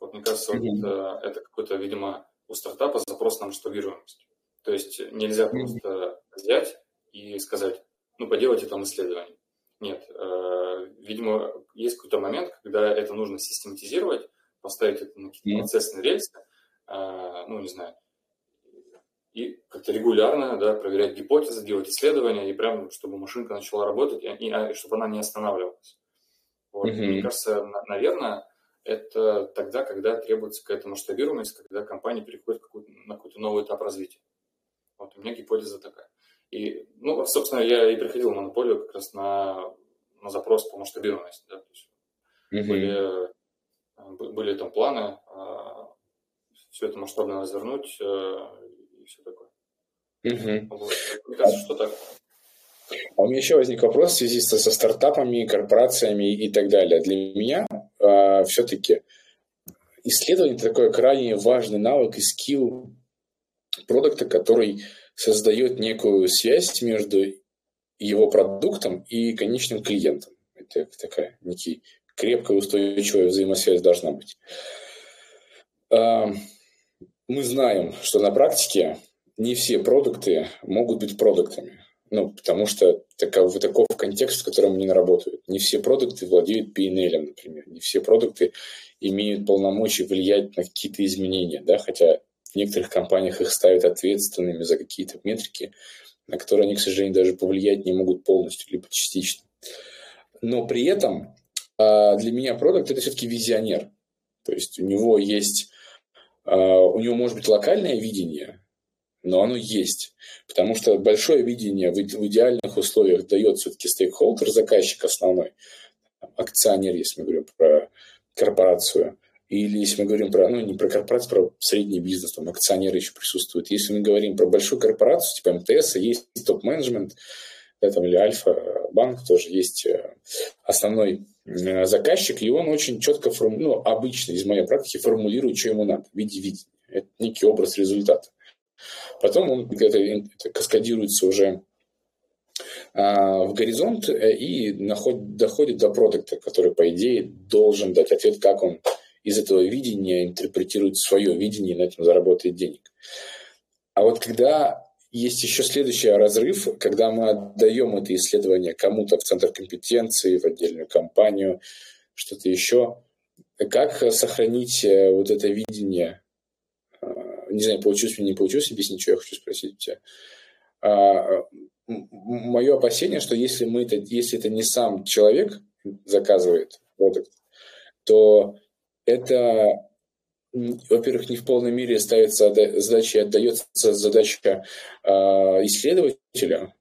вот мне кажется, uh-huh. вот это, это какой-то, видимо, у стартапа запрос на масштабируемость. То есть нельзя uh-huh. просто взять и сказать, ну, поделайте там исследование. Нет, э, видимо, есть какой-то момент, когда это нужно систематизировать, поставить это на какие-то процессные рельсы, э, ну, не знаю, и как-то регулярно да, проверять гипотезы, делать исследования, и прям, чтобы машинка начала работать, и, и а, чтобы она не останавливалась. Вот. Mm-hmm. Мне кажется, наверное, это тогда, когда требуется какая-то масштабируемость, когда компания переходит какой на какой-то новый этап развития. Вот у меня гипотеза такая. И, ну, собственно, я и приходил в монополию как раз на, на запрос по масштабируемости. Да? То есть mm-hmm. были, были там планы а, все это масштабно развернуть а, и все такое. Mm-hmm. Вот. Мне кажется, что так. А у меня еще возник вопрос в связи со, со стартапами, корпорациями и так далее. Для меня э, все-таки исследование – это такой крайне важный навык и скилл продукта, который создает некую связь между его продуктом и конечным клиентом. Это такая некий крепкая устойчивая взаимосвязь должна быть. А, мы знаем, что на практике не все продукты могут быть продуктами. Ну, потому что таков, таков контекст, в котором они работают. Не все продукты владеют PNL, например. Не все продукты имеют полномочия влиять на какие-то изменения, да, хотя в некоторых компаниях их ставят ответственными за какие-то метрики, на которые они, к сожалению, даже повлиять не могут полностью, либо частично. Но при этом а, для меня продукт – это все-таки визионер. То есть у него есть, а, у него может быть локальное видение, но оно есть. Потому что большое видение в идеальных условиях дает все-таки стейкхолдер, заказчик основной, акционер, если мы говорим про корпорацию. Или если мы говорим про, ну, не про корпорацию, про средний бизнес, там акционеры еще присутствуют. Если мы говорим про большую корпорацию, типа МТС, есть топ-менеджмент, да, там, или Альфа-банк тоже есть э, основной э, заказчик, и он очень четко, форму... ну, обычно из моей практики формулирует, что ему надо в виде видения. Это некий образ результата. Потом он это, это каскадируется уже а, в горизонт э, и находит, доходит до продукта, который, по идее, должен дать ответ, как он из этого видения интерпретирует свое видение и на этом заработает денег. А вот когда есть еще следующий разрыв, когда мы отдаем это исследование кому-то в центр компетенции, в отдельную компанию, что-то еще, как сохранить э, вот это видение не знаю, получилось мне, не получилось, объяснить, что я хочу спросить у тебя. А, мое опасение, что если, мы это, если это не сам человек заказывает продукт, то это, во-первых, не в полной мере ставится задача, отдается задача э, исследователя,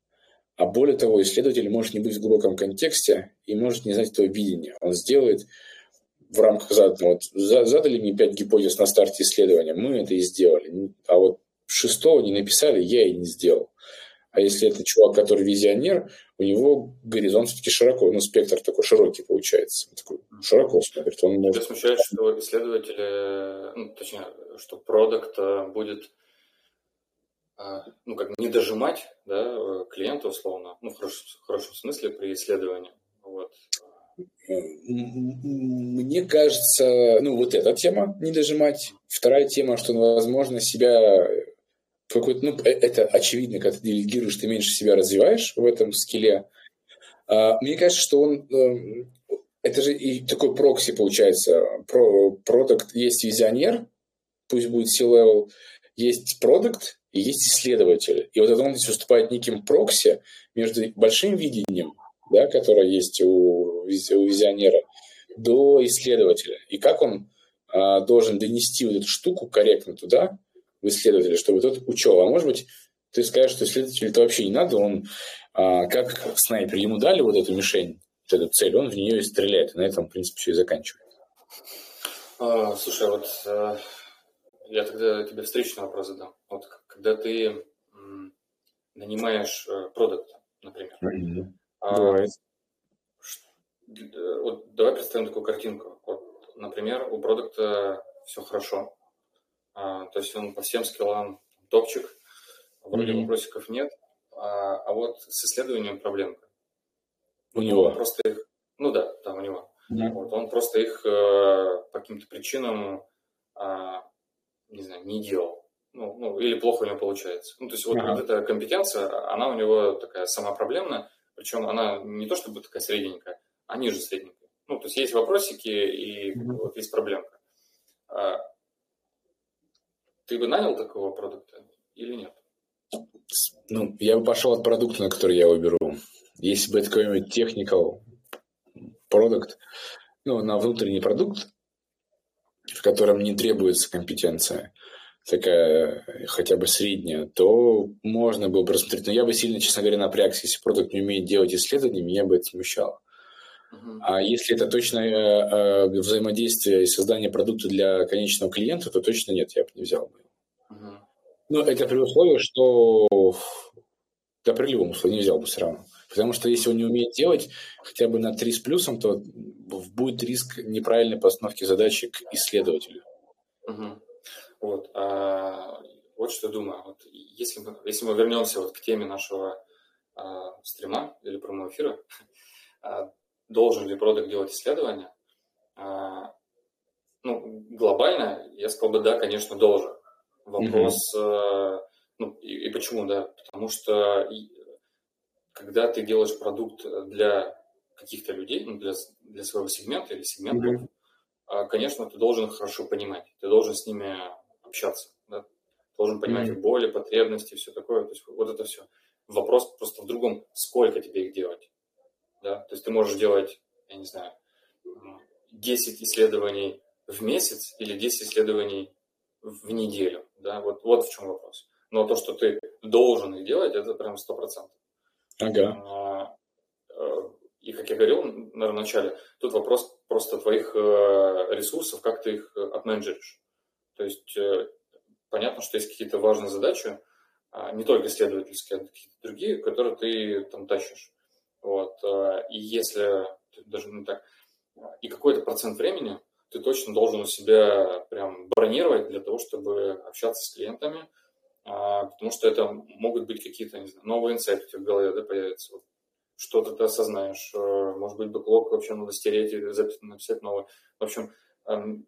а более того, исследователь может не быть в глубоком контексте и может не знать этого видения. Он сделает в рамках заданного, вот, задали мне пять гипотез на старте исследования, мы это и сделали. А вот шестого не написали, я и не сделал. А если это чувак, который визионер, у него горизонт все-таки широко, ну, спектр такой широкий получается. Он такой широко смотрит. Он может... Тебя смущает, что исследователи, ну, точнее, что продукт э, будет э, ну, как не дожимать да, э, клиента условно, ну, в хорошем, в хорошем смысле при исследовании. Вот. Мне кажется, ну, вот эта тема не дожимать. Вторая тема, что он, возможно, себя какой-то, ну, э, это очевидно, когда ты делегируешь, ты меньше себя развиваешь в этом скилле. А, мне кажется, что он, эм, это же и такой прокси получается. Про, продукт есть визионер, пусть будет C-level, есть продукт и есть исследователь. И вот это он здесь выступает неким прокси между большим видением да, которая есть у, у визионера, до исследователя. И как он а, должен донести вот эту штуку корректно туда, в исследователя, чтобы тот учел. А может быть, ты скажешь, что исследователю это вообще не надо, он а, как снайпер, ему дали вот эту мишень, вот эту цель, он в нее и стреляет. И на этом, в принципе, все и заканчивает. А, слушай, вот а, я тогда тебе встречный вопрос задам. Вот когда ты м, нанимаешь а, продукта, например, mm-hmm. А, вот давай представим такую картинку. Вот, например, у продукта все хорошо. А, то есть он по всем скиллам топчик, вроде mm-hmm. вопросиков нет. А, а вот с исследованием проблемка. У него? Он просто их, ну да, там у него. Mm-hmm. Вот, он просто их э, по каким-то причинам, э, не знаю, не делал. Ну, ну, или плохо у него получается. Ну, то есть вот, uh-huh. вот эта компетенция, она у него такая сама проблемная, причем она не то чтобы такая средненькая, а ниже средненькой. Ну, то есть есть вопросики и mm-hmm. вот есть проблемка. А, ты бы нанял такого продукта или нет? Ну, я бы пошел от продукта, на который я выберу. Если бы это какой-нибудь technical продукт, ну, на внутренний продукт, в котором не требуется компетенция, такая хотя бы средняя, то можно было бы рассмотреть. Но я бы сильно, честно говоря, напрягся. Если продукт не умеет делать исследования, меня бы это смущало. А если это точно э, э, взаимодействие и создание продукта для конечного клиента, то точно нет, я бы не взял бы. Uh-huh. Но это при условии, что да при любом условии не взял бы все равно. Потому что если он не умеет делать хотя бы на 3 с плюсом, то будет риск неправильной постановки задачи к исследователю. Uh-huh. Вот, а, вот что думаю. Вот если, мы, если мы вернемся вот к теме нашего а, стрима или прямого эфира, а, должен ли продукт делать исследования, А, ну, глобально, я сказал бы, да, конечно, должен. Вопрос, mm-hmm. ну, и, и почему, да? Потому что когда ты делаешь продукт для каких-то людей, ну, для, для своего сегмента или сегментов, mm-hmm. конечно, ты должен хорошо понимать, ты должен с ними общаться, да? должен понимать mm-hmm. их боли, потребности, все такое. То есть вот это все. Вопрос просто в другом, сколько тебе их делать. Да? То есть ты можешь делать, я не знаю, 10 исследований в месяц или 10 исследований в неделю. Да? Вот, вот в чем вопрос. Но то, что ты должен их делать, это прям 100%. Ага. А, э, и, как я говорил, наверное, в начале, тут вопрос просто твоих э, ресурсов, как ты их э, отменеджеришь. То есть понятно, что есть какие-то важные задачи, а, не только исследовательские, а какие-то другие, которые ты там тащишь. Вот. И если, даже не так, и какой-то процент времени ты точно должен у себя прям бронировать для того, чтобы общаться с клиентами, а, потому что это могут быть какие-то не знаю, новые инсайты в голове да, появятся. Что-то ты осознаешь, э, может быть, бэклог вообще надо стереть или написать новый. В общем, эм,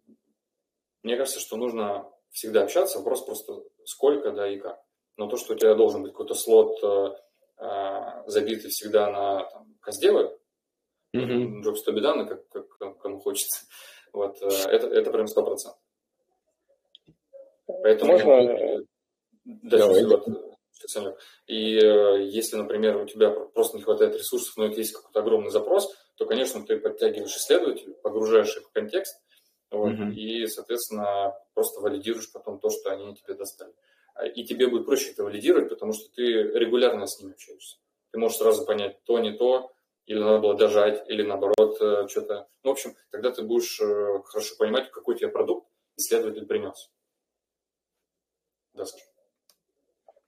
мне кажется, что нужно всегда общаться, вопрос просто сколько, да, и как. Но то, что у тебя должен быть какой-то слот э, э, забитый всегда на там, каздевы, mm-hmm. Беда, как, как кому хочется, вот, это, это прям сто процентов. Поэтому Можно... Да, Давай. Вот, и э, если, например, у тебя просто не хватает ресурсов, но это есть какой-то огромный запрос, то, конечно, ты подтягиваешь исследователей, погружаешь их в контекст, вот, mm-hmm. и, соответственно, просто валидируешь потом то, что они тебе достали. А, и тебе будет проще это валидировать, потому что ты регулярно с ними общаешься. Ты можешь сразу понять, то, не то, или надо было дожать, или наоборот э, что-то. Ну, в общем, тогда ты будешь э, хорошо понимать, какой тебе продукт исследователь принес. Да, Саша.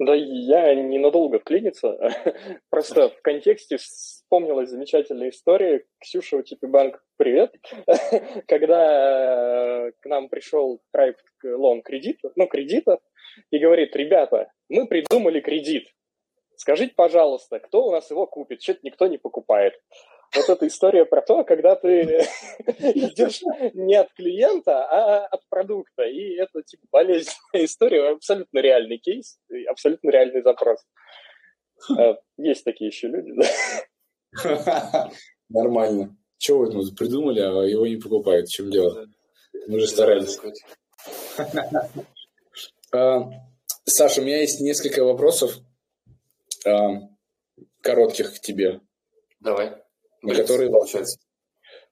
Да я ненадолго вклиниться. Просто в контексте вспомнилась замечательная история. Ксюша, у Типи Банк, привет. Когда э, к нам пришел проект лон кредита, ну, кредита, и говорит, ребята, мы придумали кредит. Скажите, пожалуйста, кто у нас его купит? Что-то никто не покупает вот эта история про то, когда ты идешь не от клиента, а от продукта. И это типа болезненная история, абсолютно реальный кейс, абсолютно реальный запрос. Э, есть такие еще люди, да? Нормально. Чего вы тут придумали, а его не покупают? В чем дело? Мы же старались. А, Саша, у меня есть несколько вопросов а, коротких к тебе. Давай на которые получается.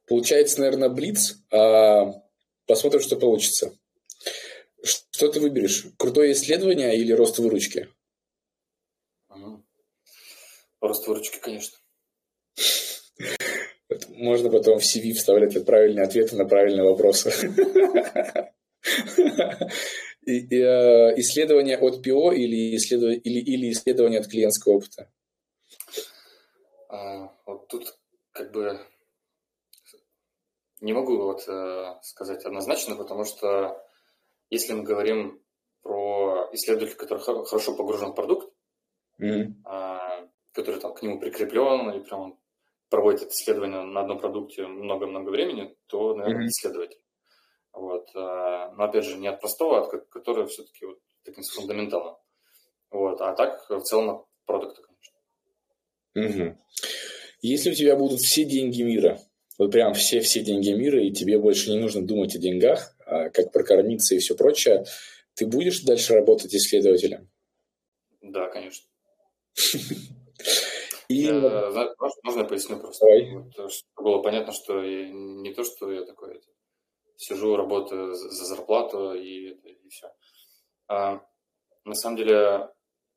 Получается, наверное, блиц. А посмотрим, что получится. Что ты выберешь? Крутое исследование или рост выручки? Рост выручки, конечно. Можно потом в CV вставлять правильные ответы на правильные вопросы. Э, исследование от ПО или исследование от клиентского опыта? А, вот тут как бы не могу вот э, сказать однозначно, потому что если мы говорим про исследователя, который хорошо погружен в продукт, mm-hmm. который там к нему прикреплен и прям проводит это исследование на одном продукте много-много времени, то, наверное, mm-hmm. исследователь. Вот. Э, но опять же, не от простого, а от который все-таки вот таким фундаменталом. Вот. А так в целом от продукта, конечно. Mm-hmm. Если у тебя будут все деньги мира, вот прям все-все деньги мира, и тебе больше не нужно думать о деньгах, а как прокормиться и все прочее, ты будешь дальше работать исследователем? Да, конечно. И... Можно я поясню просто? Вот, чтобы было понятно, что не то, что я такой сижу, работаю за зарплату и, и все. А, на самом деле,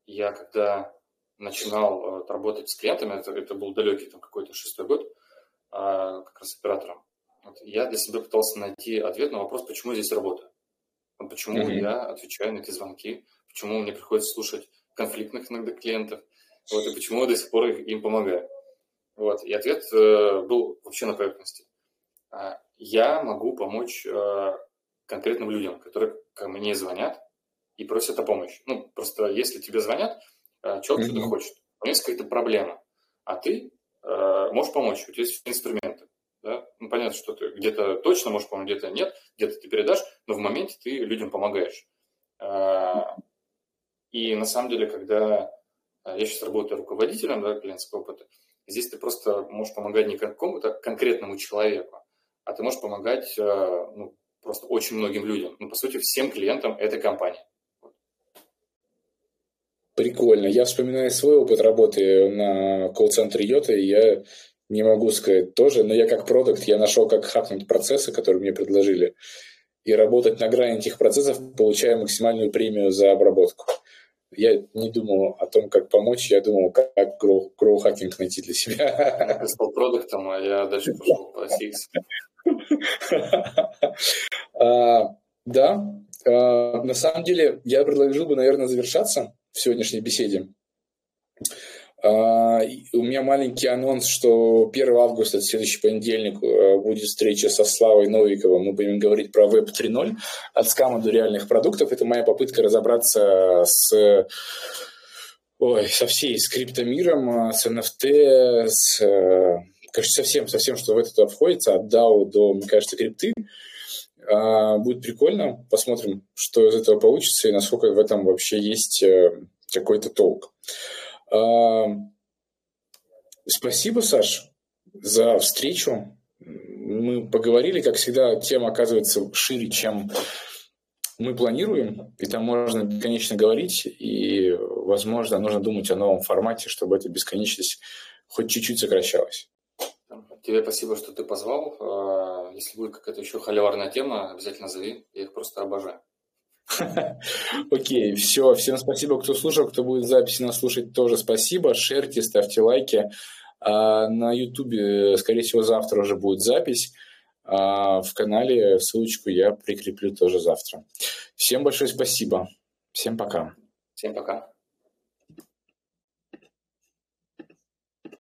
я когда начинал э, работать с клиентами, это, это был далекий там какой-то шестой год, а, как раз оператором. Вот, я для себя пытался найти ответ на вопрос, почему я здесь работаю. Почему mm-hmm. я отвечаю на эти звонки, почему мне приходится слушать конфликтных иногда клиентов, вот, и почему я до сих пор им помогаю. Вот, и ответ э, был вообще на поверхности. А, я могу помочь э, конкретным людям, которые ко мне звонят и просят о помощи. Ну, просто если тебе звонят, Э, человек mm-hmm. что-то хочет, у него есть какая-то проблема, а ты э, можешь помочь, у тебя есть инструменты. Да? Ну, понятно, что ты где-то точно можешь помочь, где-то нет, где-то ты передашь, но в моменте ты людям помогаешь. А, и на самом деле, когда а, я сейчас работаю руководителем да, клиентского опыта, здесь ты просто можешь помогать не какому-то конкретному человеку, а ты можешь помогать а, ну, просто очень многим людям. Ну, по сути, всем клиентам этой компании. Прикольно. Я вспоминаю свой опыт работы на колл-центре Йота, и я не могу сказать тоже, но я как продукт, я нашел, как хакнуть процессы, которые мне предложили, и работать на грани этих процессов, получая максимальную премию за обработку. Я не думал о том, как помочь, я думал, как гроу-хакинг найти для себя. Я стал продуктом, а я дальше пошел по CX. А, да, а, на самом деле я предложил бы, наверное, завершаться в сегодняшней беседе. Uh, у меня маленький анонс, что 1 августа, это следующий понедельник, uh, будет встреча со Славой Новиковым. Мы будем говорить про Web 3.0 от скама до реальных продуктов. Это моя попытка разобраться с ой, со всей с криптомиром, с NFT, с, кажется, совсем, совсем, что в это туда входится, от DAO до, мне кажется, крипты. Uh, будет прикольно. Посмотрим, что из этого получится и насколько в этом вообще есть э, какой-то толк. Спасибо, Саш, за встречу. Мы поговорили, как всегда, тема оказывается шире, чем мы планируем, и там можно бесконечно говорить, и, возможно, нужно думать о новом формате, чтобы эта бесконечность хоть чуть-чуть сокращалась. Тебе спасибо, что ты позвал. А, если будет какая-то еще холиварная тема, обязательно зови. Я их просто обожаю. Окей, все. Всем спасибо, кто слушал. Кто будет записи нас слушать, тоже спасибо. Шерьте, ставьте лайки. А на Ютубе, скорее всего, завтра уже будет запись. А в канале ссылочку я прикреплю тоже завтра. Всем большое спасибо. Всем пока. Всем пока.